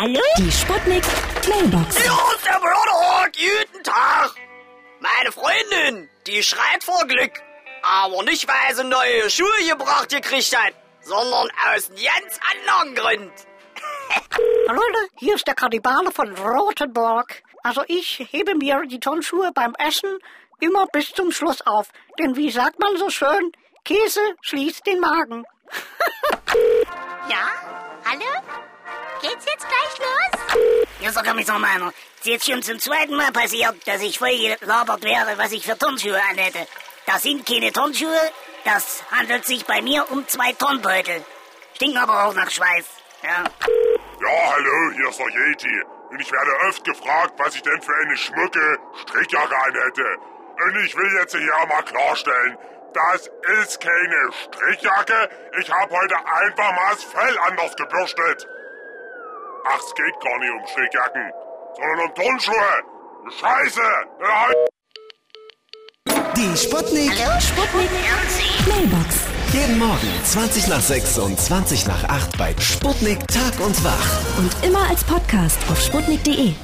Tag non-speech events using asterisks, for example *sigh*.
Hallo? Die Sputnik Mailbox. Hier ist der Mörderhawk, guten Tag. Meine Freundin, die schreit vor Glück. Aber nicht, weil sie neue Schuhe gebracht gekriegt hat, sondern aus einem ganz anderen Grund. *laughs* Hallo Leute, hier ist der Kannibale von Rothenburg. Also ich hebe mir die Turnschuhe beim Essen immer bis zum Schluss auf. Denn wie sagt man so schön, Käse schließt den Magen. *laughs* Ja? Hallo? Geht's jetzt gleich los? Ja, sag mal einer. Ist jetzt schon zum zweiten Mal passiert, dass ich voll gelabert wäre, was ich für Turnschuhe anhätte. Das sind keine Turnschuhe, das handelt sich bei mir um zwei Turnbeutel. Stinken aber auch nach Schweiß. Ja. Ja, hallo, hier ist der Yeti. Und ich werde oft gefragt, was ich denn für eine schmucke Strickjacke anhätte. Und ich will jetzt hier mal klarstellen, das ist keine Strickjacke. Ich habe heute einfach mal das Fell anders gebürstet. Ach, es geht gar nicht um Strickjacken, sondern um Turnschuhe. Scheiße! Ja, Die Sputnik. Sputnik Mailbox. Jeden Morgen 20 nach 6 und 20 nach 8 bei Sputnik Tag und Wach. Und immer als Podcast auf sputnik.de.